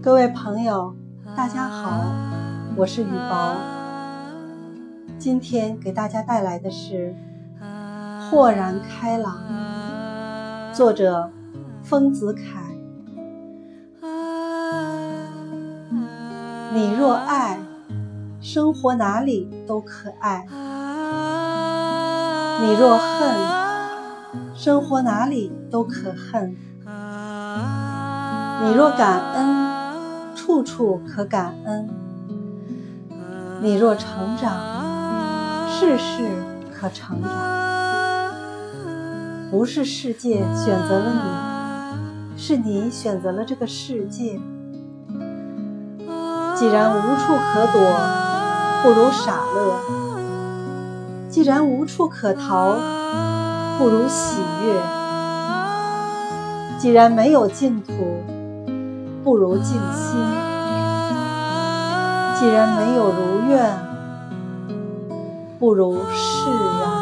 各位朋友，大家好，我是雨薄。今天给大家带来的是《豁然开朗》，作者丰子恺。你若爱，生活哪里都可爱；你若恨，生活哪里都可恨；你若感恩。处处可感恩。你若成长，事事可成长。不是世界选择了你，是你选择了这个世界。既然无处可躲，不如傻乐；既然无处可逃，不如喜悦；既然没有净土，不如静心。既然没有如愿，不如释然。